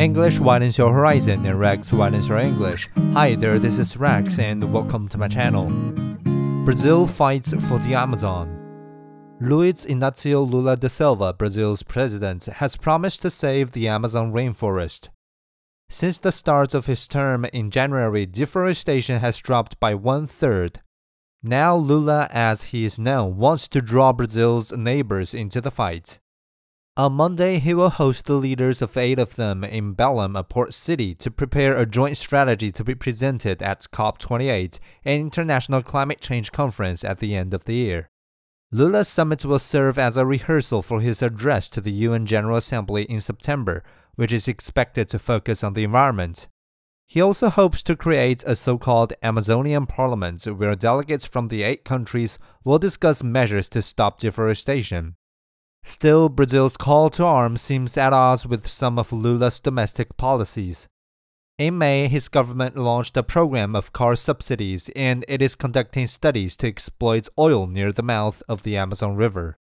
English widens your horizon and Rex widens your English. Hi there, this is Rex and welcome to my channel. Brazil fights for the Amazon. Luiz Inácio Lula da Silva, Brazil's president, has promised to save the Amazon rainforest. Since the start of his term in January, deforestation has dropped by one third. Now Lula, as he is known, wants to draw Brazil's neighbors into the fight. On Monday, he will host the leaders of eight of them in Belém, a port city, to prepare a joint strategy to be presented at COP28, an international climate change conference at the end of the year. Lula's summit will serve as a rehearsal for his address to the UN General Assembly in September, which is expected to focus on the environment. He also hopes to create a so called Amazonian Parliament where delegates from the eight countries will discuss measures to stop deforestation. Still, Brazil's call to arms seems at odds with some of Lula's domestic policies. In May, his government launched a program of car subsidies and it is conducting studies to exploit oil near the mouth of the Amazon River.